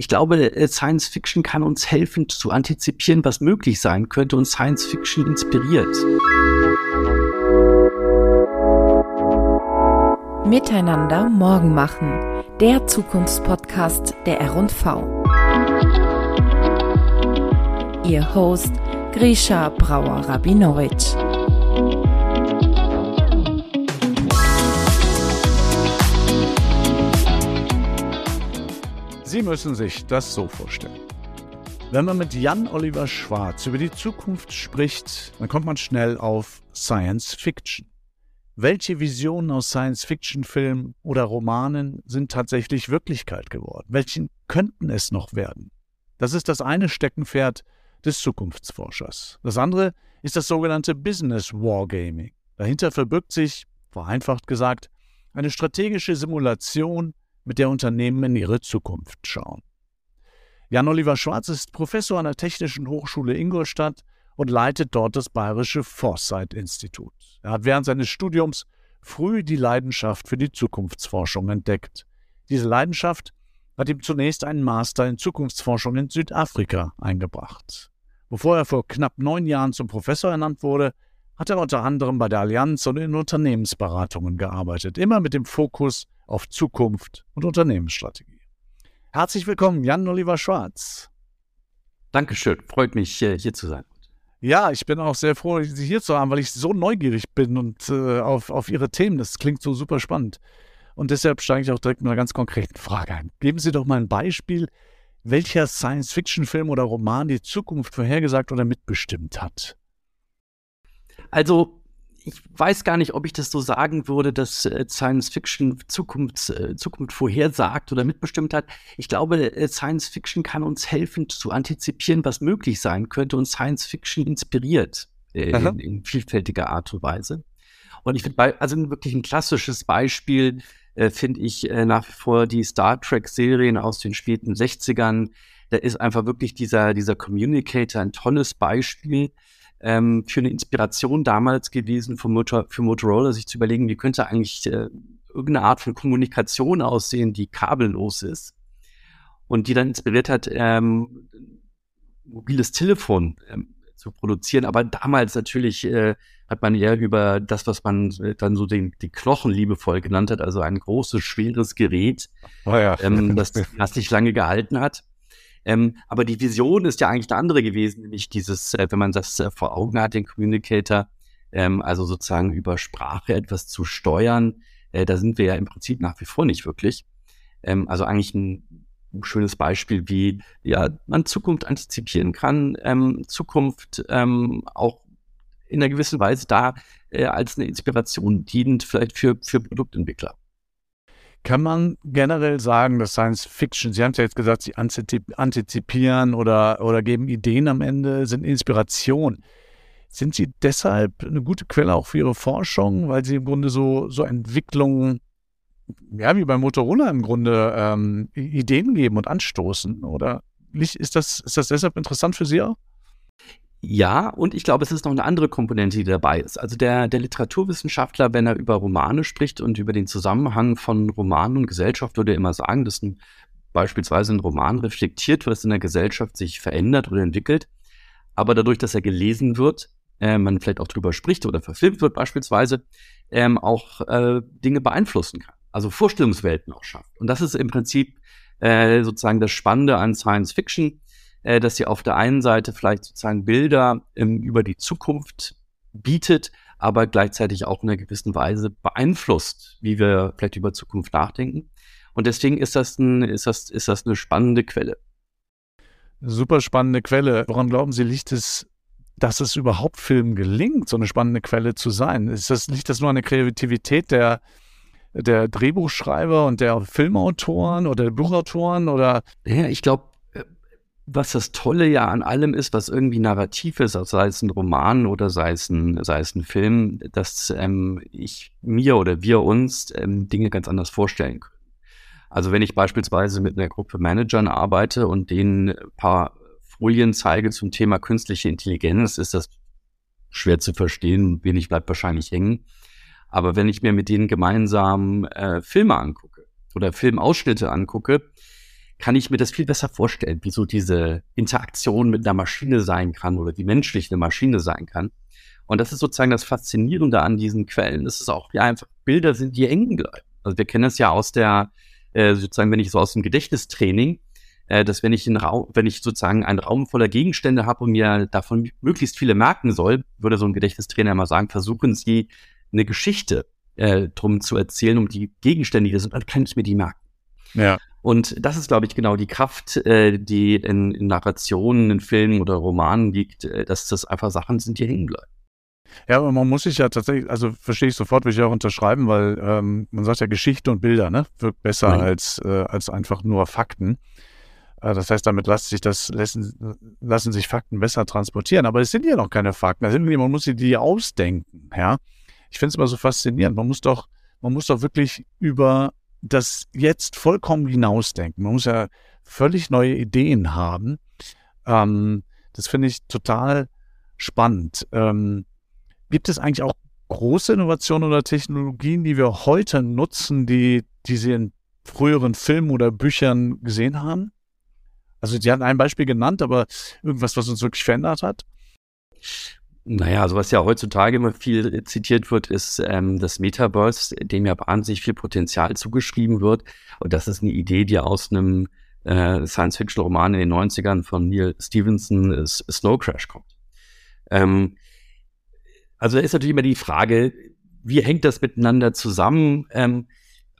Ich glaube, äh, Science Fiction kann uns helfen zu antizipieren, was möglich sein könnte und Science Fiction inspiriert. Miteinander morgen machen. Der Zukunftspodcast der R&V. Ihr Host Grisha Brauer-Rabinowitsch. Sie müssen sich das so vorstellen. Wenn man mit Jan Oliver Schwarz über die Zukunft spricht, dann kommt man schnell auf Science Fiction. Welche Visionen aus Science-Fiction-Filmen oder Romanen sind tatsächlich Wirklichkeit geworden? Welchen könnten es noch werden? Das ist das eine Steckenpferd des Zukunftsforschers. Das andere ist das sogenannte Business Wargaming. Dahinter verbirgt sich, vereinfacht gesagt, eine strategische Simulation mit der Unternehmen in ihre Zukunft schauen. Jan-Oliver Schwarz ist Professor an der Technischen Hochschule Ingolstadt und leitet dort das Bayerische Foresight-Institut. Er hat während seines Studiums früh die Leidenschaft für die Zukunftsforschung entdeckt. Diese Leidenschaft hat ihm zunächst einen Master in Zukunftsforschung in Südafrika eingebracht. Bevor er vor knapp neun Jahren zum Professor ernannt wurde, hat er unter anderem bei der Allianz und in Unternehmensberatungen gearbeitet, immer mit dem Fokus auf Zukunft und Unternehmensstrategie. Herzlich willkommen, Jan-Oliver Schwarz. Dankeschön, freut mich, äh, hier zu sein. Ja, ich bin auch sehr froh, Sie hier zu haben, weil ich so neugierig bin und äh, auf, auf Ihre Themen. Das klingt so super spannend. Und deshalb steige ich auch direkt mit einer ganz konkreten Frage ein. Geben Sie doch mal ein Beispiel, welcher Science-Fiction-Film oder Roman die Zukunft vorhergesagt oder mitbestimmt hat. Also ich weiß gar nicht, ob ich das so sagen würde, dass äh, Science Fiction Zukunft, äh, Zukunft vorhersagt oder mitbestimmt hat. Ich glaube, äh, Science Fiction kann uns helfen zu antizipieren, was möglich sein könnte und Science Fiction inspiriert äh, in, in, vielfältiger Art und Weise. Und ich finde, also wirklich ein klassisches Beispiel äh, finde ich äh, nach wie vor die Star Trek Serien aus den späten 60ern. Da ist einfach wirklich dieser, dieser Communicator ein tolles Beispiel ähm, für eine Inspiration damals gewesen für, Motor, für Motorola, sich zu überlegen, wie könnte eigentlich äh, irgendeine Art von Kommunikation aussehen, die kabellos ist und die dann inspiriert hat, ähm, mobiles Telefon ähm, zu produzieren. Aber damals natürlich äh, hat man eher über das, was man dann so den, die Knochen liebevoll genannt hat, also ein großes, schweres Gerät, oh ja. ähm, das, das nicht lange gehalten hat. Ähm, aber die Vision ist ja eigentlich eine andere gewesen, nämlich dieses, äh, wenn man das äh, vor Augen hat, den Communicator, ähm, also sozusagen über Sprache etwas zu steuern, äh, da sind wir ja im Prinzip nach wie vor nicht wirklich. Ähm, also eigentlich ein schönes Beispiel, wie ja man Zukunft antizipieren kann, ähm, Zukunft ähm, auch in einer gewissen Weise da äh, als eine Inspiration dient, vielleicht für, für Produktentwickler. Kann man generell sagen, dass Science Fiction, Sie haben es ja jetzt gesagt, Sie antizipieren oder, oder geben Ideen am Ende, sind Inspiration. Sind Sie deshalb eine gute Quelle auch für Ihre Forschung, weil Sie im Grunde so, so Entwicklungen, ja, wie bei Motorola im Grunde, ähm, Ideen geben und anstoßen? Oder ist das, ist das deshalb interessant für Sie auch? Ja, und ich glaube, es ist noch eine andere Komponente, die dabei ist. Also der, der Literaturwissenschaftler, wenn er über Romane spricht und über den Zusammenhang von Roman und Gesellschaft, würde er immer sagen, dass ein, beispielsweise ein Roman reflektiert, was in der Gesellschaft sich verändert oder entwickelt. Aber dadurch, dass er gelesen wird, äh, man vielleicht auch drüber spricht oder verfilmt wird beispielsweise, ähm, auch äh, Dinge beeinflussen kann. Also Vorstellungswelten auch schafft. Und das ist im Prinzip äh, sozusagen das Spannende an Science Fiction äh, dass sie auf der einen Seite vielleicht sozusagen Bilder ähm, über die Zukunft bietet, aber gleichzeitig auch in einer gewissen Weise beeinflusst, wie wir vielleicht über Zukunft nachdenken. Und deswegen ist das, ein, ist das, ist das eine spannende Quelle. Super spannende Quelle. Woran glauben Sie, liegt es, dass es überhaupt Filmen gelingt, so eine spannende Quelle zu sein? Ist das, liegt das nur an der Kreativität der, der Drehbuchschreiber und der Filmautoren oder der Buchautoren oder? Ja, ich glaube, was das Tolle ja an allem ist, was irgendwie narrativ ist, sei es ein Roman oder sei es ein, sei es ein Film, dass ähm, ich mir oder wir uns ähm, Dinge ganz anders vorstellen können. Also wenn ich beispielsweise mit einer Gruppe Managern arbeite und denen ein paar Folien zeige zum Thema künstliche Intelligenz, ist das schwer zu verstehen, wenig bleibt wahrscheinlich hängen. Aber wenn ich mir mit denen gemeinsam äh, Filme angucke oder Filmausschnitte angucke, kann ich mir das viel besser vorstellen, wie so diese Interaktion mit einer Maschine sein kann oder wie menschlich eine Maschine sein kann. Und das ist sozusagen das Faszinierende an diesen Quellen. Das ist auch ja einfach Bilder sind, die hängen bleiben. Also wir kennen das ja aus der, äh, sozusagen, wenn ich so aus dem Gedächtnistraining, äh, dass wenn ich, einen Raum, wenn ich sozusagen einen Raum voller Gegenstände habe und mir davon möglichst viele merken soll, würde so ein Gedächtnistrainer immer sagen, versuchen Sie eine Geschichte äh, drum zu erzählen, um die Gegenstände, die sind, dann kann ich mir die merken. Ja. Und das ist, glaube ich, genau die Kraft, äh, die in, in Narrationen, in Filmen oder Romanen liegt, äh, dass das einfach Sachen sind, die hängen bleiben. Ja, aber man muss sich ja tatsächlich, also verstehe ich sofort, will ich auch unterschreiben, weil ähm, man sagt ja Geschichte und Bilder, ne, wirkt besser als, äh, als einfach nur Fakten. Äh, das heißt, damit lässt sich das, lassen, lassen sich Fakten besser transportieren. Aber es sind ja noch keine Fakten. Also man muss sie die ausdenken, ja. Ich finde es immer so faszinierend. Man muss doch, man muss doch wirklich über das jetzt vollkommen hinausdenken. Man muss ja völlig neue Ideen haben. Ähm, das finde ich total spannend. Ähm, Gibt es eigentlich auch große Innovationen oder Technologien, die wir heute nutzen, die, die Sie in früheren Filmen oder Büchern gesehen haben? Also Sie hatten ein Beispiel genannt, aber irgendwas, was uns wirklich verändert hat? Naja, also was ja heutzutage immer viel zitiert wird, ist ähm, das Metaverse, dem ja wahnsinnig viel Potenzial zugeschrieben wird. Und das ist eine Idee, die aus einem äh, Science-Fiction-Roman in den 90ern von Neil Stevenson, äh, Snow Crash, kommt. Ähm, also da ist natürlich immer die Frage, wie hängt das miteinander zusammen? Ähm,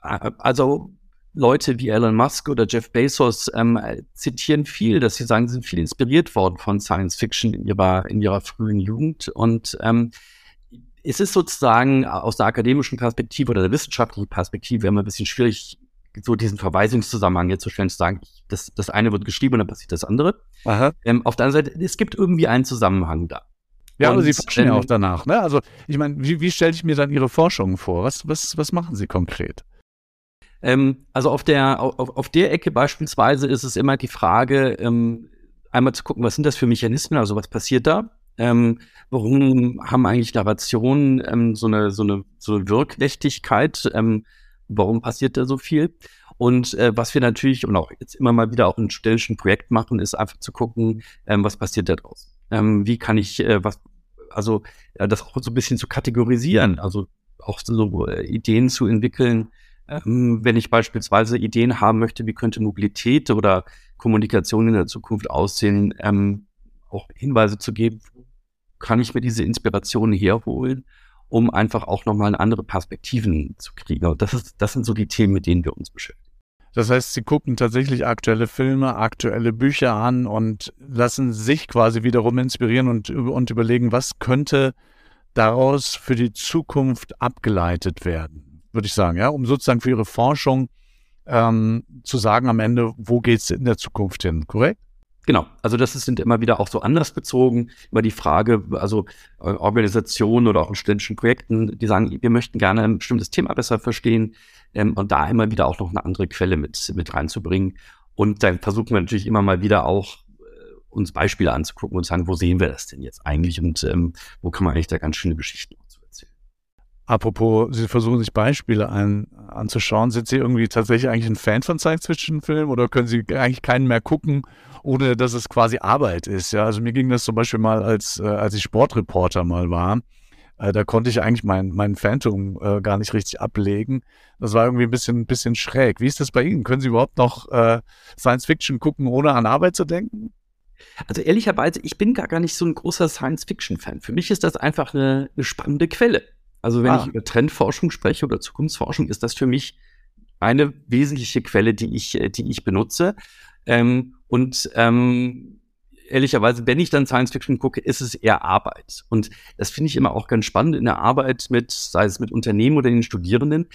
also Leute wie Elon Musk oder Jeff Bezos ähm, zitieren viel, dass sie sagen, sie sind viel inspiriert worden von Science Fiction in ihrer, in ihrer frühen Jugend. Und ähm, es ist sozusagen aus der akademischen Perspektive oder der wissenschaftlichen Perspektive immer ein bisschen schwierig, so diesen Verweisungszusammenhang jetzt so schnell zu sagen, das, das eine wird geschrieben und dann passiert das andere. Ähm, auf der anderen Seite, es gibt irgendwie einen Zusammenhang da. Ja, und, aber Sie forschen ja auch danach, ne? Also, ich meine, wie, wie stelle ich mir dann Ihre Forschungen vor? Was, was, was machen Sie konkret? Ähm, also auf der, auf, auf der Ecke beispielsweise ist es immer die Frage, ähm, einmal zu gucken, was sind das für Mechanismen, also was passiert da? Ähm, warum haben eigentlich Narrationen ähm, so, eine, so, eine, so eine Wirkmächtigkeit? Ähm, warum passiert da so viel? Und äh, was wir natürlich und auch jetzt immer mal wieder auch in studentischen Projekt machen, ist einfach zu gucken, ähm, was passiert da draußen. Ähm, wie kann ich, äh, was, also ja, das auch so ein bisschen zu kategorisieren, also auch so äh, Ideen zu entwickeln. Ähm, wenn ich beispielsweise Ideen haben möchte, wie könnte Mobilität oder Kommunikation in der Zukunft aussehen, ähm, auch Hinweise zu geben, kann ich mir diese Inspirationen herholen, um einfach auch nochmal andere Perspektiven zu kriegen. Und das ist, das sind so die Themen, mit denen wir uns beschäftigen. Das heißt, sie gucken tatsächlich aktuelle Filme, aktuelle Bücher an und lassen sich quasi wiederum inspirieren und, und überlegen, was könnte daraus für die Zukunft abgeleitet werden, würde ich sagen, ja, um sozusagen für ihre Forschung ähm, zu sagen am Ende, wo geht es in der Zukunft hin, korrekt? Genau, also das sind immer wieder auch so anders bezogen, über die Frage, also äh, Organisationen oder auch in studentischen Projekten, die sagen, wir möchten gerne ein bestimmtes Thema besser verstehen ähm, und da immer wieder auch noch eine andere Quelle mit, mit reinzubringen. Und dann versuchen wir natürlich immer mal wieder auch äh, uns Beispiele anzugucken und sagen, wo sehen wir das denn jetzt eigentlich und ähm, wo kann man eigentlich da ganz schöne Geschichten zu. Apropos, Sie versuchen sich Beispiele ein, anzuschauen. Sind Sie irgendwie tatsächlich eigentlich ein Fan von Science-Fiction-Filmen oder können Sie eigentlich keinen mehr gucken ohne dass es quasi Arbeit ist. Ja, also mir ging das zum Beispiel mal, als, äh, als ich Sportreporter mal war. Äh, da konnte ich eigentlich mein, mein Phantom äh, gar nicht richtig ablegen. Das war irgendwie ein bisschen, ein bisschen schräg. Wie ist das bei Ihnen? Können Sie überhaupt noch äh, Science Fiction gucken, ohne an Arbeit zu denken? Also ehrlicherweise, ich bin gar, gar nicht so ein großer Science-Fiction-Fan. Für mich ist das einfach eine, eine spannende Quelle. Also wenn ah. ich über Trendforschung spreche oder Zukunftsforschung, ist das für mich eine wesentliche Quelle, die ich, äh, die ich benutze. Ähm, und ähm, ehrlicherweise, wenn ich dann Science Fiction gucke, ist es eher Arbeit. Und das finde ich immer auch ganz spannend in der Arbeit mit, sei es mit Unternehmen oder den Studierenden.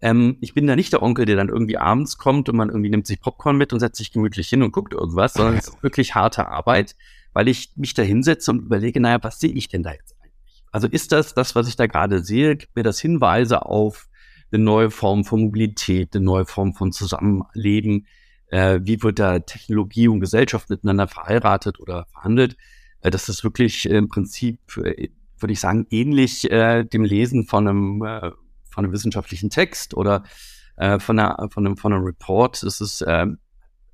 Ähm, ich bin da nicht der Onkel, der dann irgendwie abends kommt und man irgendwie nimmt sich Popcorn mit und setzt sich gemütlich hin und guckt irgendwas, sondern es ist wirklich harte Arbeit, weil ich mich da hinsetze und überlege, naja, was sehe ich denn da jetzt? Also ist das das, was ich da gerade sehe? Gibt mir das Hinweise auf eine neue Form von Mobilität, eine neue Form von Zusammenleben? äh, wie wird da Technologie und Gesellschaft miteinander verheiratet oder verhandelt. Äh, das ist wirklich im Prinzip, äh, würde ich sagen, ähnlich äh, dem Lesen von einem, äh, von einem wissenschaftlichen Text oder äh, von, einer, von, einem, von einem Report. Es ist äh,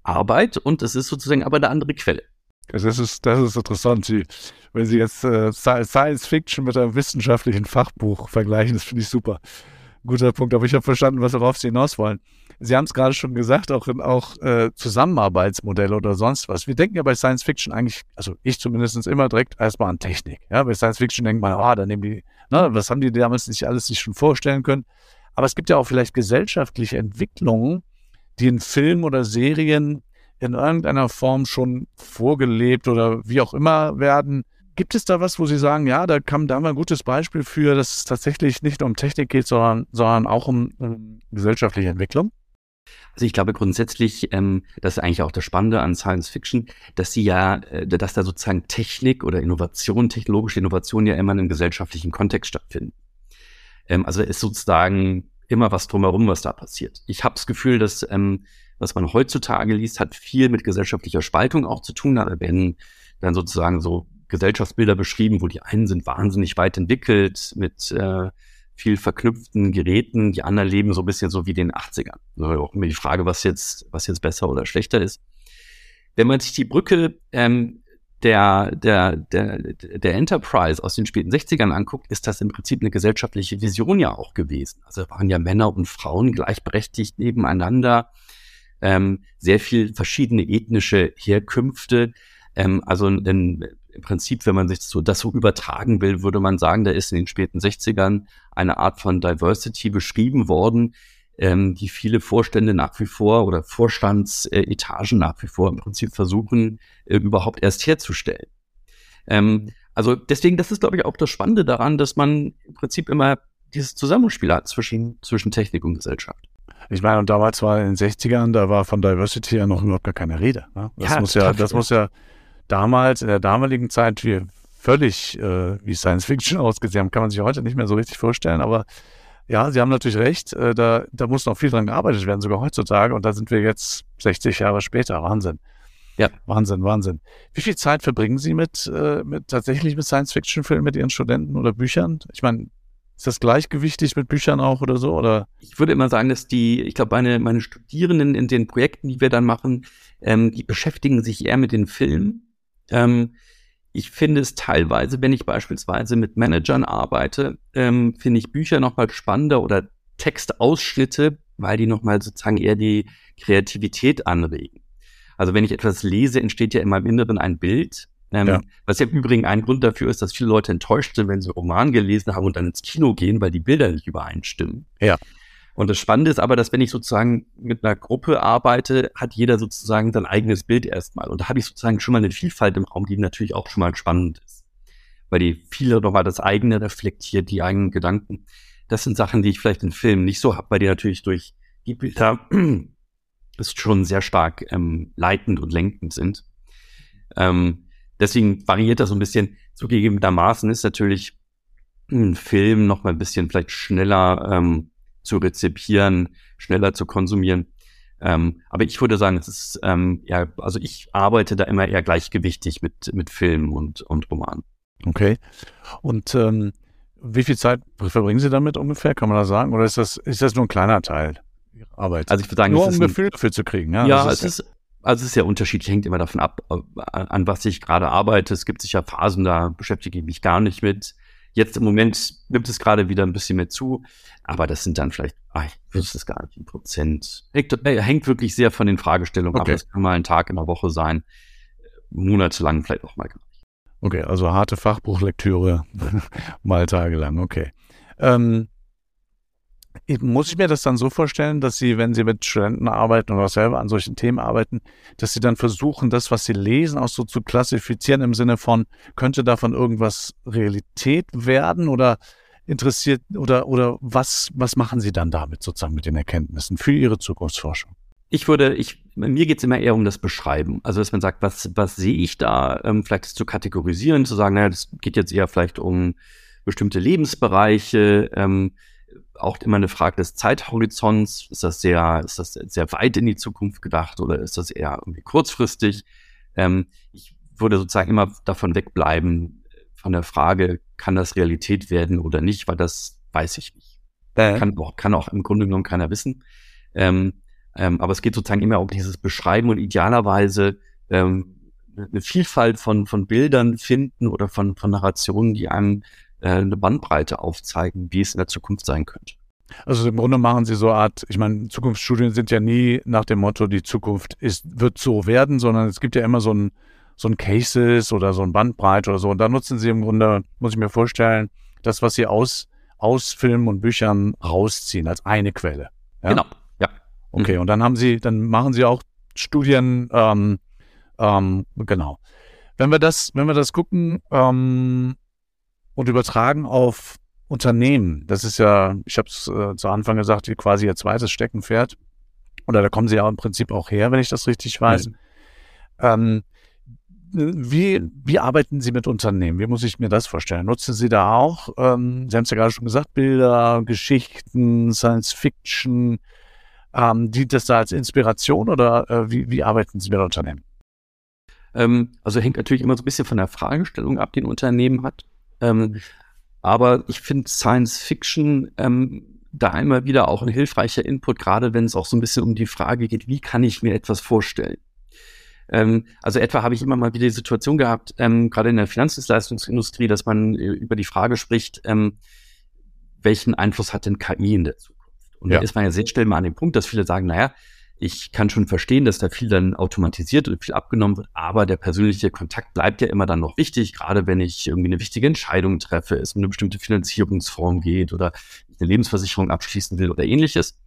Arbeit und es ist sozusagen aber eine andere Quelle. Das ist, das ist interessant, Sie, wenn Sie jetzt äh, Science Fiction mit einem wissenschaftlichen Fachbuch vergleichen, das finde ich super. Guter Punkt, aber ich habe verstanden, was worauf Sie hinaus wollen. Sie haben es gerade schon gesagt, auch, auch äh, Zusammenarbeitsmodelle oder sonst was. Wir denken ja bei Science Fiction eigentlich, also ich zumindest immer direkt erstmal an Technik. Ja, bei Science Fiction denkt man, ah, oh, da nehmen die, na, was haben die damals sich alles sich schon vorstellen können. Aber es gibt ja auch vielleicht gesellschaftliche Entwicklungen, die in Filmen oder Serien in irgendeiner Form schon vorgelebt oder wie auch immer werden. Gibt es da was, wo Sie sagen, ja, da kam da mal ein gutes Beispiel für, dass es tatsächlich nicht nur um Technik geht, sondern, sondern auch um, um gesellschaftliche Entwicklung? Also ich glaube grundsätzlich, ähm, das ist eigentlich auch das Spannende an Science Fiction, dass sie ja, äh, dass da sozusagen Technik oder Innovation, technologische Innovation ja immer in einem gesellschaftlichen Kontext stattfinden. Ähm, also ist sozusagen immer was drumherum, was da passiert. Ich habe das Gefühl, dass ähm, was man heutzutage liest, hat viel mit gesellschaftlicher Spaltung auch zu tun. Da werden dann sozusagen so Gesellschaftsbilder beschrieben, wo die einen sind wahnsinnig weit entwickelt mit äh, viel verknüpften Geräten, die anderen leben so ein bisschen so wie den 80ern. Also auch immer die Frage, was jetzt, was jetzt besser oder schlechter ist. Wenn man sich die Brücke ähm, der, der, der, der Enterprise aus den späten 60ern anguckt, ist das im Prinzip eine gesellschaftliche Vision ja auch gewesen. Also waren ja Männer und Frauen gleichberechtigt nebeneinander, ähm, sehr viel verschiedene ethnische Herkünfte. Ähm, also in, im Prinzip, wenn man sich so, das so übertragen will, würde man sagen, da ist in den späten 60ern eine Art von Diversity beschrieben worden, ähm, die viele Vorstände nach wie vor oder Vorstandsetagen nach wie vor im Prinzip versuchen, äh, überhaupt erst herzustellen. Ähm, also deswegen, das ist, glaube ich, auch das Spannende daran, dass man im Prinzip immer dieses Zusammenspiel hat zwischen, zwischen Technik und Gesellschaft. Ich meine, und damals war in den 60ern, da war von Diversity ja noch überhaupt gar keine Rede. Ne? Das ja, muss ja, das muss ja damals, in der damaligen Zeit, wie völlig äh, wie Science Fiction ausgesehen haben, kann man sich heute nicht mehr so richtig vorstellen, aber ja, Sie haben natürlich recht, äh, da, da muss noch viel dran gearbeitet werden, sogar heutzutage. Und da sind wir jetzt 60 Jahre später. Wahnsinn. Ja. Wahnsinn, Wahnsinn. Wie viel Zeit verbringen Sie mit, äh, mit tatsächlich mit Science-Fiction-Filmen mit Ihren Studenten oder Büchern? Ich meine, ist das gleichgewichtig mit Büchern auch oder so? Oder? Ich würde immer sagen, dass die, ich glaube, meine, meine Studierenden in den Projekten, die wir dann machen, ähm, die beschäftigen sich eher mit den Filmen. Ähm, ich finde es teilweise, wenn ich beispielsweise mit Managern arbeite, ähm, finde ich Bücher nochmal spannender oder Textausschnitte, weil die nochmal sozusagen eher die Kreativität anregen. Also wenn ich etwas lese, entsteht ja in meinem Inneren ein Bild. Ähm, ja. Was ja im Übrigen ein Grund dafür ist, dass viele Leute enttäuscht sind, wenn sie Roman gelesen haben und dann ins Kino gehen, weil die Bilder nicht übereinstimmen. Ja. Und das Spannende ist aber, dass wenn ich sozusagen mit einer Gruppe arbeite, hat jeder sozusagen sein eigenes Bild erstmal. Und da habe ich sozusagen schon mal eine Vielfalt im Raum, die natürlich auch schon mal spannend ist. Weil die viele nochmal das eigene reflektiert, die eigenen Gedanken. Das sind Sachen, die ich vielleicht in Filmen nicht so habe, weil die natürlich durch die Bilder ist schon sehr stark ähm, leitend und lenkend sind. Ähm, deswegen variiert das so ein bisschen. Zugegebenermaßen ist natürlich ein Film noch mal ein bisschen vielleicht schneller ähm, zu rezipieren, schneller zu konsumieren. Ähm, aber ich würde sagen, es ist ähm, ja, also ich arbeite da immer eher gleichgewichtig mit, mit Filmen und, und Romanen. Okay. Und ähm, wie viel Zeit verbringen Sie damit ungefähr, kann man da sagen? Oder ist das, ist das nur ein kleiner Teil Ihrer Arbeit? Also ich würde sagen, nur um ein Gefühl dafür zu kriegen. Ja, ja es ist, also es ist ja unterschiedlich, hängt immer davon ab, an was ich gerade arbeite. Es gibt sicher Phasen, da beschäftige ich mich gar nicht mit. Jetzt im Moment nimmt es gerade wieder ein bisschen mehr zu, aber das sind dann vielleicht, ach, ich wüsste es gar nicht, ein Prozent. Hängt, äh, hängt, wirklich sehr von den Fragestellungen okay. ab. Das kann mal ein Tag in der Woche sein, monatelang vielleicht auch mal gar nicht. Okay, also harte Fachbuchlektüre mal tagelang, okay. Ähm, muss ich mir das dann so vorstellen, dass Sie, wenn Sie mit Studenten arbeiten oder selber an solchen Themen arbeiten, dass Sie dann versuchen, das, was Sie lesen, auch so zu klassifizieren im Sinne von, könnte davon irgendwas Realität werden oder interessiert oder, oder was, was machen Sie dann damit sozusagen mit den Erkenntnissen für Ihre Zukunftsforschung? Ich würde, ich, mir geht es immer eher um das Beschreiben. Also, dass man sagt, was, was sehe ich da? Ähm, vielleicht zu kategorisieren, zu sagen, naja, das geht jetzt eher vielleicht um bestimmte Lebensbereiche, ähm, auch immer eine Frage des Zeithorizonts. Ist das sehr, ist das sehr weit in die Zukunft gedacht oder ist das eher irgendwie kurzfristig? Ähm, ich würde sozusagen immer davon wegbleiben, von der Frage, kann das Realität werden oder nicht, weil das weiß ich nicht. Äh. Kann, auch, kann auch im Grunde genommen keiner wissen. Ähm, Ähm, aber es geht sozusagen immer um dieses Beschreiben und idealerweise ähm, eine Vielfalt von, von Bildern finden oder von, von Narrationen, die einem äh, eine Bandbreite aufzeigen, wie es in der Zukunft sein könnte. Also im Grunde machen Sie so eine Art, ich meine, Zukunftsstudien sind ja nie nach dem Motto, die Zukunft ist, wird so werden, sondern es gibt ja immer so ein, so ein Cases oder so ein Bandbreite oder so. Und da nutzen Sie im Grunde, muss ich mir vorstellen, das, was Sie aus, aus Filmen und Büchern rausziehen, als eine Quelle. Ja? Genau, ja. Okay, mhm. und dann haben Sie, dann machen Sie auch Studien, ähm, ähm, genau. Wenn wir das, wenn wir das gucken ähm, und übertragen auf Unternehmen, das ist ja, ich habe es äh, zu Anfang gesagt, quasi Ihr zweites Steckenpferd. Oder da kommen Sie ja im Prinzip auch her, wenn ich das richtig weiß. Mhm. Ähm, wie, wie arbeiten Sie mit Unternehmen? Wie muss ich mir das vorstellen? Nutzen Sie da auch, ähm, Sie haben es ja gerade schon gesagt, Bilder, Geschichten, Science Fiction, ähm, dient das da als Inspiration oder äh, wie, wie arbeiten Sie mit Unternehmen? Ähm, also hängt natürlich immer so ein bisschen von der Fragestellung ab, die ein Unternehmen hat. Ähm, aber ich finde Science Fiction ähm, da immer wieder auch ein hilfreicher Input, gerade wenn es auch so ein bisschen um die Frage geht, wie kann ich mir etwas vorstellen? Ähm, also etwa habe ich immer mal wieder die Situation gehabt, ähm, gerade in der Finanzdienstleistungsindustrie, dass man äh, über die Frage spricht, ähm, welchen Einfluss hat denn KI in der Zukunft? Und ja. da ist man ja sehr schnell mal an dem Punkt, dass viele sagen, naja, ich kann schon verstehen, dass da viel dann automatisiert und viel abgenommen wird, aber der persönliche Kontakt bleibt ja immer dann noch wichtig, gerade wenn ich irgendwie eine wichtige Entscheidung treffe, es um eine bestimmte Finanzierungsform geht oder eine Lebensversicherung abschließen will oder ähnliches.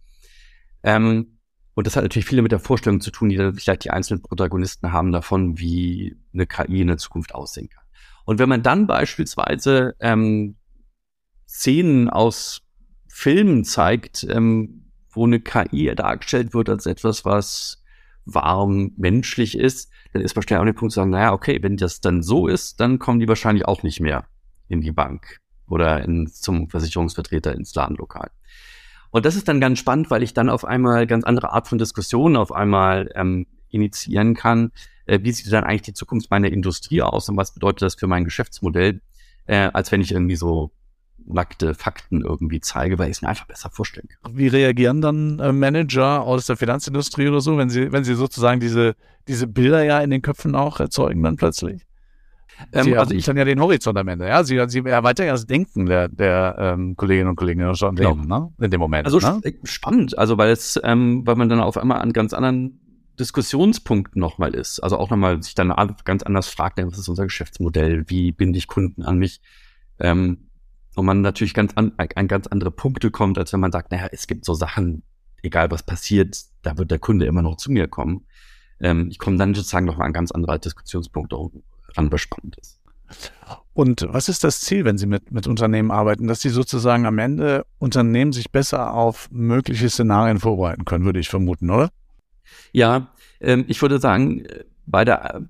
Ähm, und das hat natürlich viele mit der Vorstellung zu tun, die dann vielleicht die einzelnen Protagonisten haben davon, wie eine KI in der Zukunft aussehen kann. Und wenn man dann beispielsweise ähm, Szenen aus Filmen zeigt, ähm, wo eine KI dargestellt wird als etwas, was warm menschlich ist, dann ist wahrscheinlich auch der Punkt zu sagen, naja, okay, wenn das dann so ist, dann kommen die wahrscheinlich auch nicht mehr in die Bank oder in, zum Versicherungsvertreter ins Ladenlokal. Und das ist dann ganz spannend, weil ich dann auf einmal ganz andere Art von Diskussionen auf einmal ähm, initiieren kann. Äh, wie sieht dann eigentlich die Zukunft meiner Industrie aus und was bedeutet das für mein Geschäftsmodell, äh, als wenn ich irgendwie so nackte Fakten irgendwie zeige, weil ich es mir einfach besser vorstellen kann. Wie reagieren dann äh, Manager aus der Finanzindustrie oder so, wenn sie, wenn sie sozusagen diese, diese Bilder ja in den Köpfen auch erzeugen dann plötzlich? Ähm, Sie also ich dann ja den Horizont am Ende, ja. Sie, Sie erweitern ja das Denken der, der ähm, Kolleginnen und Kollegen in schon genau. ne? in dem Moment. Also ne? Äh, spannend, also weil es, ähm, weil man dann auf einmal an ganz anderen Diskussionspunkten nochmal ist. Also auch nochmal sich dann ganz anders fragt, was ist unser Geschäftsmodell, wie binde ich Kunden an mich? Ähm, und man natürlich ganz an, an ganz andere Punkte kommt, als wenn man sagt, naja, es gibt so Sachen, egal was passiert, da wird der Kunde immer noch zu mir kommen. Ähm, ich komme dann sozusagen nochmal an ganz andere Diskussionspunkte ran spannend ist. Und was ist das Ziel, wenn Sie mit, mit Unternehmen arbeiten, dass Sie sozusagen am Ende Unternehmen sich besser auf mögliche Szenarien vorbereiten können, würde ich vermuten, oder? Ja, ähm, ich würde sagen, bei der,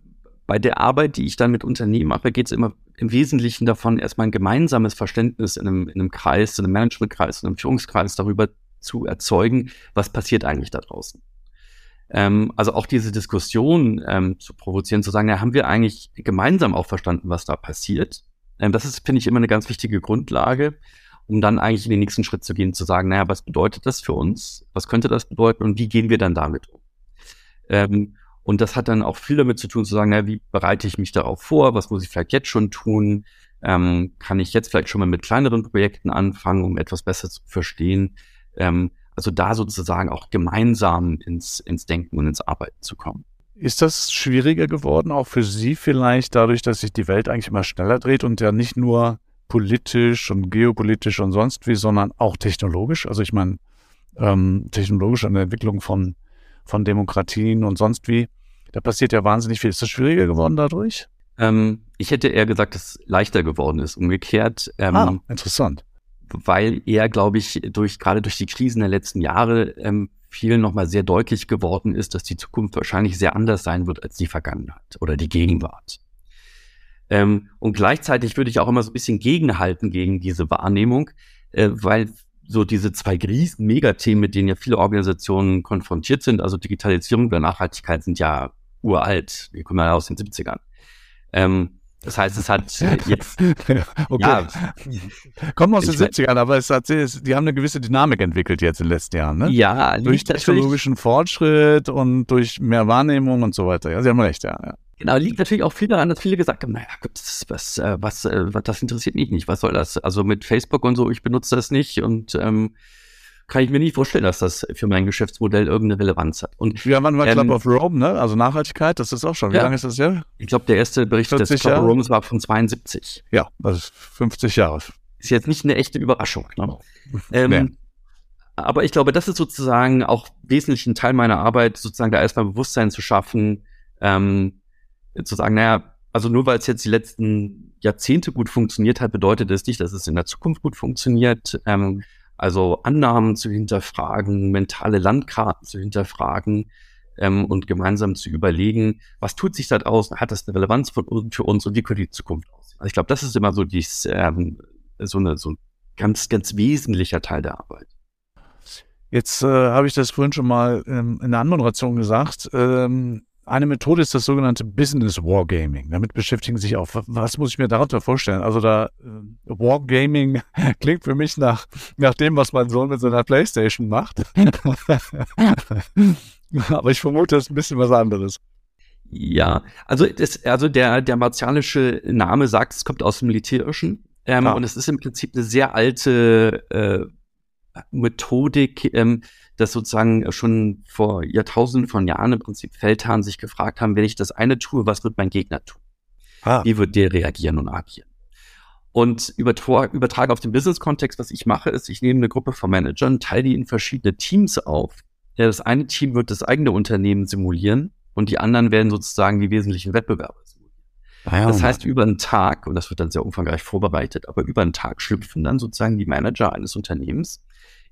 bei der Arbeit, die ich dann mit Unternehmen mache, geht es immer im Wesentlichen davon, erstmal ein gemeinsames Verständnis in einem, in einem Kreis, in einem Managementkreis, in einem Führungskreis darüber zu erzeugen, was passiert eigentlich da draußen. Ähm, also auch diese Diskussion ähm, zu provozieren, zu sagen, ja, haben wir eigentlich gemeinsam auch verstanden, was da passiert? Ähm, das ist, finde ich, immer eine ganz wichtige Grundlage, um dann eigentlich in den nächsten Schritt zu gehen, zu sagen, naja, was bedeutet das für uns? Was könnte das bedeuten und wie gehen wir dann damit um? Ähm, und das hat dann auch viel damit zu tun, zu sagen, naja, wie bereite ich mich darauf vor? Was muss ich vielleicht jetzt schon tun? Ähm, kann ich jetzt vielleicht schon mal mit kleineren Projekten anfangen, um etwas besser zu verstehen? Ähm, also da sozusagen auch gemeinsam ins, ins Denken und ins Arbeiten zu kommen. Ist das schwieriger geworden, auch für Sie vielleicht, dadurch, dass sich die Welt eigentlich immer schneller dreht und ja nicht nur politisch und geopolitisch und sonst wie, sondern auch technologisch? Also ich meine, ähm, technologisch an der Entwicklung von, von Demokratien und sonst wie, da passiert ja wahnsinnig viel. Ist das schwieriger geworden dadurch? Ähm, ich hätte eher gesagt, dass es leichter geworden ist. Umgekehrt. Ähm, ah, interessant weil er, glaube ich, durch gerade durch die Krisen der letzten Jahre ähm, vielen nochmal sehr deutlich geworden ist, dass die Zukunft wahrscheinlich sehr anders sein wird als die Vergangenheit oder die Gegenwart. Ähm, und gleichzeitig würde ich auch immer so ein bisschen gegenhalten gegen diese Wahrnehmung, äh, weil so diese zwei riesen Megathemen, mit denen ja viele Organisationen konfrontiert sind, also Digitalisierung oder Nachhaltigkeit, sind ja uralt. Wir kommen ja aus den 70ern. Ähm, Das heißt, es hat jetzt. okay. Ja, Kommen aus den 70ern, aber es hat, die haben eine gewisse Dynamik entwickelt jetzt in den letzten Jahren, ne? Ja, durch technologischen Fortschritt und durch mehr Wahrnehmung und so weiter. Ja, Sie haben recht, ja. ja. Genau, liegt natürlich auch viel daran, dass viele gesagt haben, naja, was, was, äh, was, äh, was, das interessiert mich nicht, was soll das? Also mit Facebook und so, ich benutze das nicht und ähm, kann ich mir nicht vorstellen, dass das für mein Geschäftsmodell irgendeine Relevanz hat. Und ja, wann war ähm, Club of Rome, ne? Also Nachhaltigkeit, das ist auch schon. Wie ja, lange ist das her? Ich glaube, der erste Bericht des Club Jahre? of Rome war von 72. Ja, das ist 50 Jahre. Ist jetzt nicht eine echte Überraschung. Ne? ähm, nee. Aber ich glaube, das ist sozusagen auch wesentlich ein Teil meiner Arbeit, sozusagen da erstmal Bewusstsein zu schaffen, ähm, zu sagen, naja, also nur weil es jetzt die letzten Jahrzehnte gut funktioniert hat, bedeutet es nicht, dass es in der Zukunft gut funktioniert. Ähm, also Annahmen zu hinterfragen, mentale Landkarten zu hinterfragen ähm, und gemeinsam zu überlegen, was tut sich da draußen, hat das eine Relevanz für uns und wie könnte die Zukunft aussehen. Also ich glaube, das ist immer so, dies, ähm, so, eine, so ein ganz, ganz wesentlicher Teil der Arbeit. Jetzt äh, habe ich das vorhin schon mal ähm, in der Anmoderation gesagt. Ähm, eine Methode ist das sogenannte Business Wargaming. Damit beschäftigen sich auch. Was muss ich mir darunter vorstellen? Also da äh, Wargaming klingt für mich nach, nach dem, was mein Sohn mit seiner Playstation macht. Aber ich vermute, das ist ein bisschen was anderes. Ja, also, das, also der, der martialische Name sagt, es kommt aus dem Militärischen. Ähm, ah. Und es ist im Prinzip eine sehr alte äh, Methodik, ähm, dass sozusagen schon vor Jahrtausenden von Jahren im Prinzip Feldherren sich gefragt haben, wenn ich das eine tue, was wird mein Gegner tun? Ah. Wie wird der reagieren und agieren? Und übertrage auf den Business-Kontext, was ich mache, ist, ich nehme eine Gruppe von Managern, teile die in verschiedene Teams auf. Ja, das eine Team wird das eigene Unternehmen simulieren und die anderen werden sozusagen die wesentlichen Wettbewerber simulieren. Ah ja, das heißt, über einen Tag, und das wird dann sehr umfangreich vorbereitet, aber über einen Tag schlüpfen dann sozusagen die Manager eines Unternehmens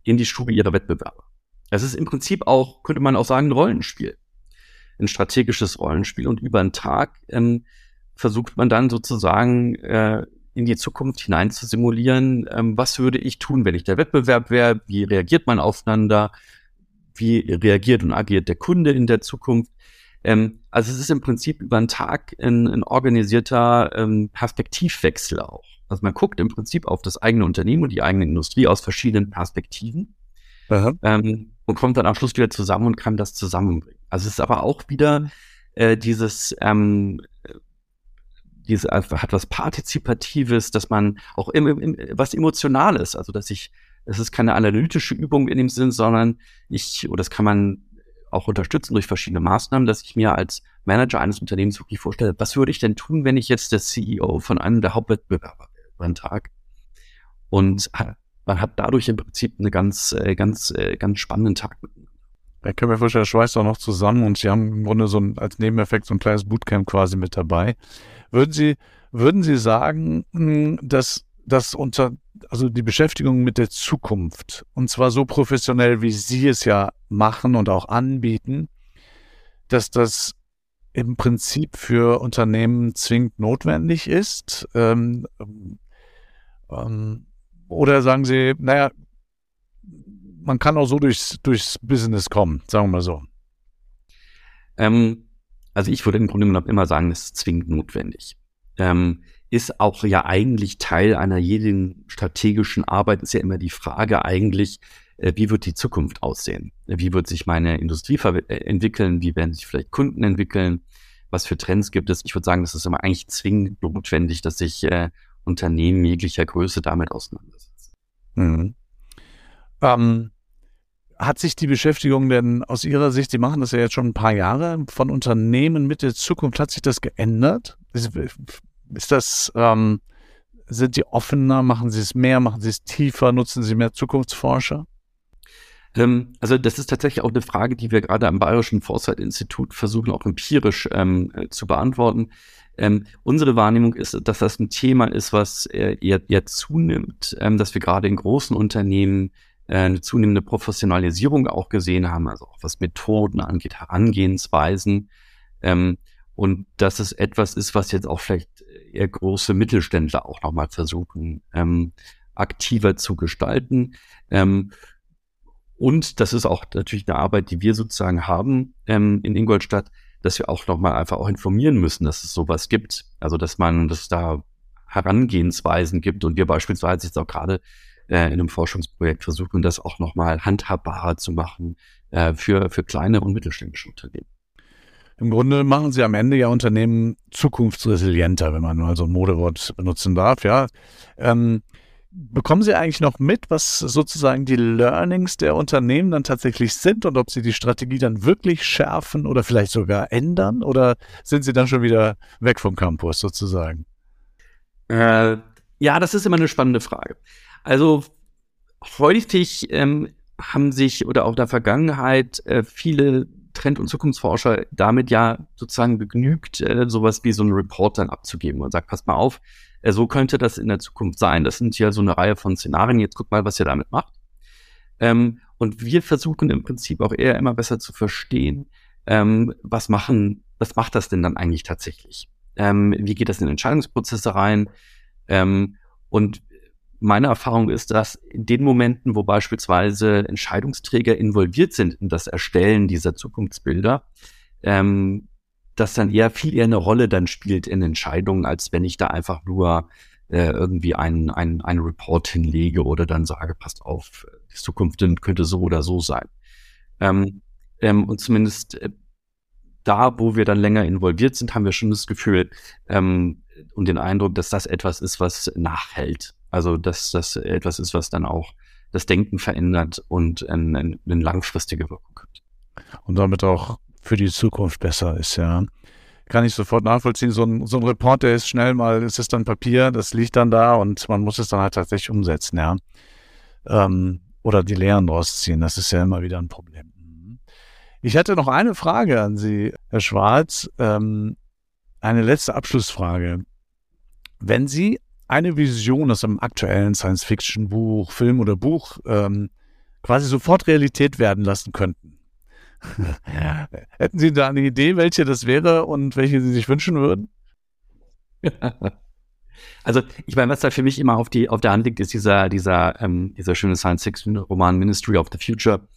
in die Stube ihrer Wettbewerber. Es ist im Prinzip auch, könnte man auch sagen, ein Rollenspiel. Ein strategisches Rollenspiel. Und über einen Tag ähm, versucht man dann sozusagen äh, in die Zukunft hinein zu simulieren, ähm, was würde ich tun, wenn ich der Wettbewerb wäre, wie reagiert man aufeinander, wie reagiert und agiert der Kunde in der Zukunft. Ähm, also es ist im Prinzip über einen Tag ein, ein organisierter ähm, Perspektivwechsel auch. Also man guckt im Prinzip auf das eigene Unternehmen und die eigene Industrie aus verschiedenen Perspektiven ähm, und kommt dann am Schluss wieder zusammen und kann das zusammenbringen. Also es ist aber auch wieder äh, dieses, ähm, dieses hat was Partizipatives, dass man auch im, im, was Emotionales, also dass ich, es ist keine analytische Übung in dem Sinn, sondern ich, oder das kann man auch unterstützen durch verschiedene Maßnahmen, dass ich mir als Manager eines Unternehmens wirklich vorstelle, was würde ich denn tun, wenn ich jetzt der CEO von einem der Hauptwettbewerber wäre über einen Tag? Und man hat dadurch im Prinzip eine ganz, äh, ganz, äh, ganz spannenden Tag miteinander. Da können wir vorstellen, schweißt auch noch zusammen und Sie haben im Grunde so ein, als Nebeneffekt so ein kleines Bootcamp quasi mit dabei. Würden Sie, würden Sie sagen, hm, dass das unter, also die Beschäftigung mit der Zukunft, und zwar so professionell, wie Sie es ja machen und auch anbieten, dass das im Prinzip für Unternehmen zwingend notwendig ist? Ähm, ähm, oder sagen Sie, naja, man kann auch so durchs, durchs Business kommen, sagen wir mal so. Ähm, also ich würde im Grunde genommen immer sagen, es ist zwingend notwendig. Ähm, ist auch ja eigentlich Teil einer jeden strategischen Arbeit, ist ja immer die Frage eigentlich, äh, wie wird die Zukunft aussehen? Wie wird sich meine Industrie äh, entwickeln? Wie werden sich vielleicht Kunden entwickeln? Was für Trends gibt es? Ich würde sagen, das ist immer eigentlich zwingend notwendig, dass sich äh, Unternehmen jeglicher Größe damit auseinandersetzen. Mhm. Ähm, hat sich die Beschäftigung denn aus Ihrer Sicht, Sie machen das ja jetzt schon ein paar Jahre, von Unternehmen mit der Zukunft, hat sich das geändert? Ist, ist das, ähm, sind die offener, machen sie es mehr, machen sie es tiefer, nutzen sie mehr Zukunftsforscher? Ähm, also das ist tatsächlich auch eine Frage, die wir gerade am Bayerischen Foresight-Institut versuchen auch empirisch ähm, äh, zu beantworten. Ähm, unsere Wahrnehmung ist, dass das ein Thema ist, was äh, eher, eher zunimmt, ähm, dass wir gerade in großen Unternehmen äh, eine zunehmende Professionalisierung auch gesehen haben, also auch was Methoden angeht, Herangehensweisen. Ähm, und dass es etwas ist, was jetzt auch vielleicht eher große Mittelständler auch nochmal versuchen, ähm, aktiver zu gestalten. Ähm, und das ist auch natürlich eine Arbeit, die wir sozusagen haben ähm, in Ingolstadt, dass wir auch nochmal einfach auch informieren müssen, dass es sowas gibt. Also dass man, dass es da Herangehensweisen gibt und wir beispielsweise jetzt auch gerade äh, in einem Forschungsprojekt versuchen, das auch nochmal handhabbarer zu machen äh, für, für kleine und mittelständische Unternehmen. Im Grunde machen Sie am Ende ja Unternehmen zukunftsresilienter, wenn man mal so ein Modewort benutzen darf, ja. Ähm, bekommen Sie eigentlich noch mit, was sozusagen die Learnings der Unternehmen dann tatsächlich sind und ob Sie die Strategie dann wirklich schärfen oder vielleicht sogar ändern? Oder sind Sie dann schon wieder weg vom Campus sozusagen? Äh, ja, das ist immer eine spannende Frage. Also häufig ähm, haben sich oder auch in der Vergangenheit äh, viele Trend- und Zukunftsforscher damit ja sozusagen begnügt, äh, sowas wie so einen Report dann abzugeben und sagt, passt mal auf, so könnte das in der Zukunft sein. Das sind ja so eine Reihe von Szenarien. Jetzt guckt mal, was ihr damit macht. Ähm, und wir versuchen im Prinzip auch eher immer besser zu verstehen, ähm, was machen, was macht das denn dann eigentlich tatsächlich? Ähm, wie geht das in Entscheidungsprozesse rein? Ähm, und meine Erfahrung ist, dass in den Momenten, wo beispielsweise Entscheidungsträger involviert sind in das Erstellen dieser Zukunftsbilder, ähm, das dann eher viel eher eine Rolle dann spielt in Entscheidungen, als wenn ich da einfach nur äh, irgendwie einen, einen, Report hinlege oder dann sage, passt auf, die Zukunft könnte so oder so sein. Ähm, ähm, und zumindest äh, da, wo wir dann länger involviert sind, haben wir schon das Gefühl ähm, und den Eindruck, dass das etwas ist, was nachhält. Also dass das etwas ist, was dann auch das Denken verändert und eine, eine langfristige Wirkung hat. Und damit auch für die Zukunft besser ist, ja. Kann ich sofort nachvollziehen. So ein, so ein Report, der ist schnell mal, es ist dann Papier, das liegt dann da und man muss es dann halt tatsächlich umsetzen, ja. Ähm, oder die Lehren draus ziehen. Das ist ja immer wieder ein Problem. Mhm. Ich hätte noch eine Frage an Sie, Herr Schwarz. Ähm, eine letzte Abschlussfrage. Wenn Sie eine Vision aus einem aktuellen Science-Fiction-Buch, Film oder Buch ähm, quasi sofort Realität werden lassen könnten. Hätten Sie da eine Idee, welche das wäre und welche Sie sich wünschen würden? Also, ich meine, was da für mich immer auf, die, auf der Hand liegt, ist dieser, dieser, ähm, dieser schöne Science-Fiction-Roman Ministry of the Future,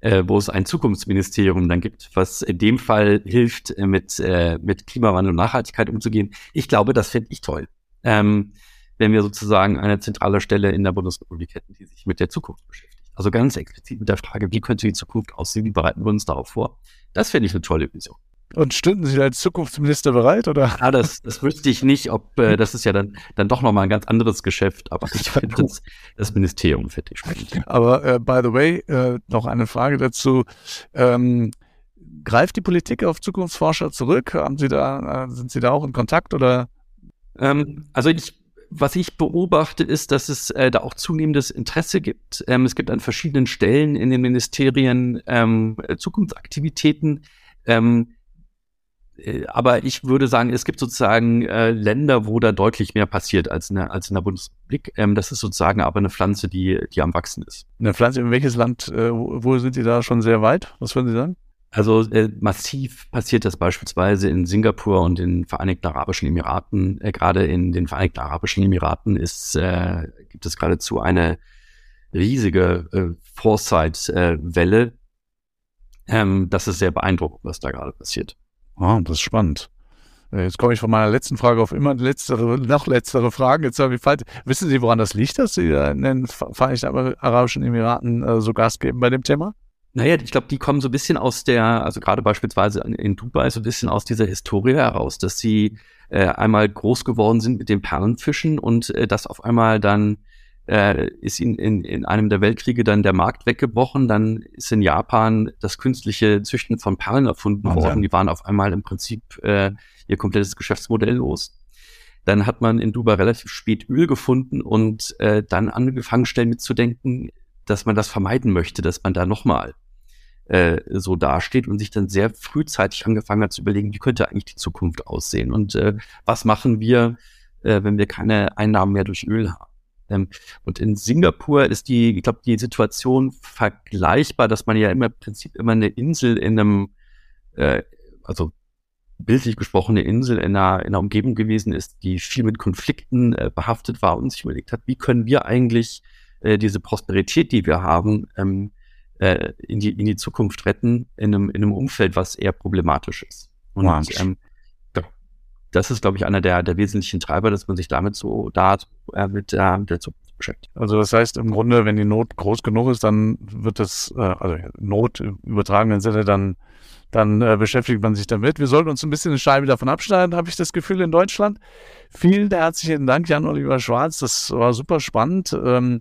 äh, wo es ein Zukunftsministerium dann gibt, was in dem Fall hilft, äh, mit, äh, mit Klimawandel und Nachhaltigkeit umzugehen. Ich glaube, das finde ich toll. Ähm, wenn wir sozusagen eine zentrale Stelle in der Bundesrepublik hätten, die sich mit der Zukunft beschäftigt. Also ganz explizit mit der Frage, wie könnte die Zukunft aussehen, wie bereiten wir uns darauf vor? Das finde ich eine tolle Vision. Und stünden Sie als Zukunftsminister bereit, oder? Ja, das, das wüsste ich nicht, ob äh, das ist ja dann, dann doch nochmal ein ganz anderes Geschäft, aber ich finde das, das Ministerium finde ich spannend. Aber äh, by the way, äh, noch eine Frage dazu. Ähm, greift die Politik auf Zukunftsforscher zurück? Haben Sie da, äh, sind Sie da auch in Kontakt oder? Ähm, also ich was ich beobachte, ist, dass es äh, da auch zunehmendes Interesse gibt. Ähm, es gibt an verschiedenen Stellen in den Ministerien ähm, Zukunftsaktivitäten. Ähm, äh, aber ich würde sagen, es gibt sozusagen äh, Länder, wo da deutlich mehr passiert als in der, als in der Bundesrepublik. Ähm, das ist sozusagen aber eine Pflanze, die, die am wachsen ist. Eine Pflanze, in welches Land, äh, wo sind Sie da schon sehr weit? Was würden Sie sagen? Also äh, massiv passiert das beispielsweise in Singapur und den Vereinigten Arabischen Emiraten. Äh, gerade in den Vereinigten Arabischen Emiraten ist, äh, gibt es geradezu eine riesige äh, Foresight-Welle. Ähm, das ist sehr beeindruckend, was da gerade passiert. Oh, das ist spannend. Äh, jetzt komme ich von meiner letzten Frage auf immer letztere, noch letztere Fragen. Jetzt habe ich falsch. Wissen Sie, woran das liegt, dass Sie in den Vereinigten Arabischen Emiraten äh, so Gas geben bei dem Thema? Naja, ich glaube, die kommen so ein bisschen aus der, also gerade beispielsweise in Dubai, so ein bisschen aus dieser Historie heraus, dass sie äh, einmal groß geworden sind mit den Perlenfischen und äh, das auf einmal dann äh, ist in, in, in einem der Weltkriege dann der Markt weggebrochen. Dann ist in Japan das künstliche Züchten von Perlen erfunden Wahnsinn. worden. Die waren auf einmal im Prinzip äh, ihr komplettes Geschäftsmodell los. Dann hat man in Dubai relativ spät Öl gefunden und äh, dann angefangen, schnell mitzudenken, dass man das vermeiden möchte, dass man da nochmal äh, so dasteht und sich dann sehr frühzeitig angefangen hat zu überlegen, wie könnte eigentlich die Zukunft aussehen und äh, was machen wir, äh, wenn wir keine Einnahmen mehr durch Öl haben. Ähm, und in Singapur ist die, ich glaube, die Situation vergleichbar, dass man ja immer im Prinzip immer eine Insel in einem, äh, also bildlich gesprochen eine Insel in einer, in einer Umgebung gewesen ist, die viel mit Konflikten äh, behaftet war und sich überlegt hat, wie können wir eigentlich äh, diese Prosperität, die wir haben, ähm, äh, in, die, in die Zukunft retten in einem, in einem Umfeld, was eher problematisch ist. Und ähm, das ist, glaube ich, einer der, der wesentlichen Treiber, dass man sich damit so da äh, mit, äh, der Zukunft beschäftigt. Also das heißt im Grunde, wenn die Not groß genug ist, dann wird das, äh, also Not im übertragenen Sinne, dann, dann äh, beschäftigt man sich damit. Wir sollten uns ein bisschen eine Scheibe davon abschneiden, habe ich das Gefühl in Deutschland. Vielen herzlichen Dank, Jan-Oliver Schwarz. Das war super spannend. Ähm,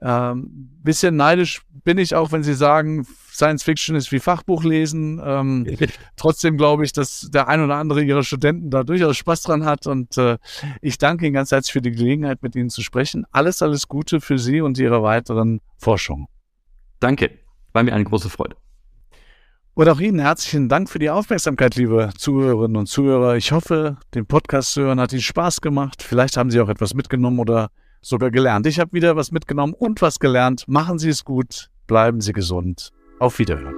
ähm, bisschen neidisch bin ich auch, wenn Sie sagen, Science Fiction ist wie Fachbuch lesen. Ähm, trotzdem glaube ich, dass der ein oder andere Ihrer Studenten da durchaus Spaß dran hat und äh, ich danke Ihnen ganz herzlich für die Gelegenheit, mit Ihnen zu sprechen. Alles, alles Gute für Sie und Ihre weiteren Forschungen. Danke, war mir eine große Freude. Und auch Ihnen herzlichen Dank für die Aufmerksamkeit, liebe Zuhörerinnen und Zuhörer. Ich hoffe, den Podcast zu hören hat Ihnen Spaß gemacht. Vielleicht haben Sie auch etwas mitgenommen oder sogar gelernt. Ich habe wieder was mitgenommen und was gelernt. Machen Sie es gut, bleiben Sie gesund. Auf Wiederhören.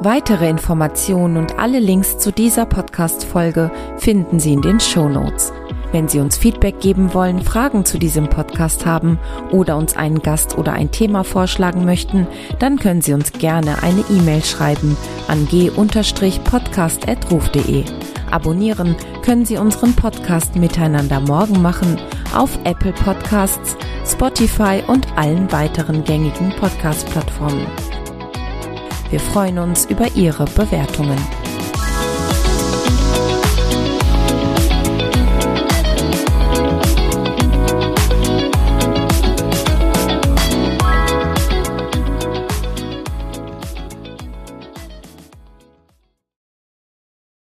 Weitere Informationen und alle Links zu dieser Podcast-Folge finden Sie in den Show Notes. Wenn Sie uns Feedback geben wollen, Fragen zu diesem Podcast haben oder uns einen Gast oder ein Thema vorschlagen möchten, dann können Sie uns gerne eine E-Mail schreiben an g-podcast.ruf.de. Abonnieren können Sie unseren Podcast Miteinander morgen machen auf Apple Podcasts, Spotify und allen weiteren gängigen Podcast-Plattformen. Wir freuen uns über Ihre Bewertungen.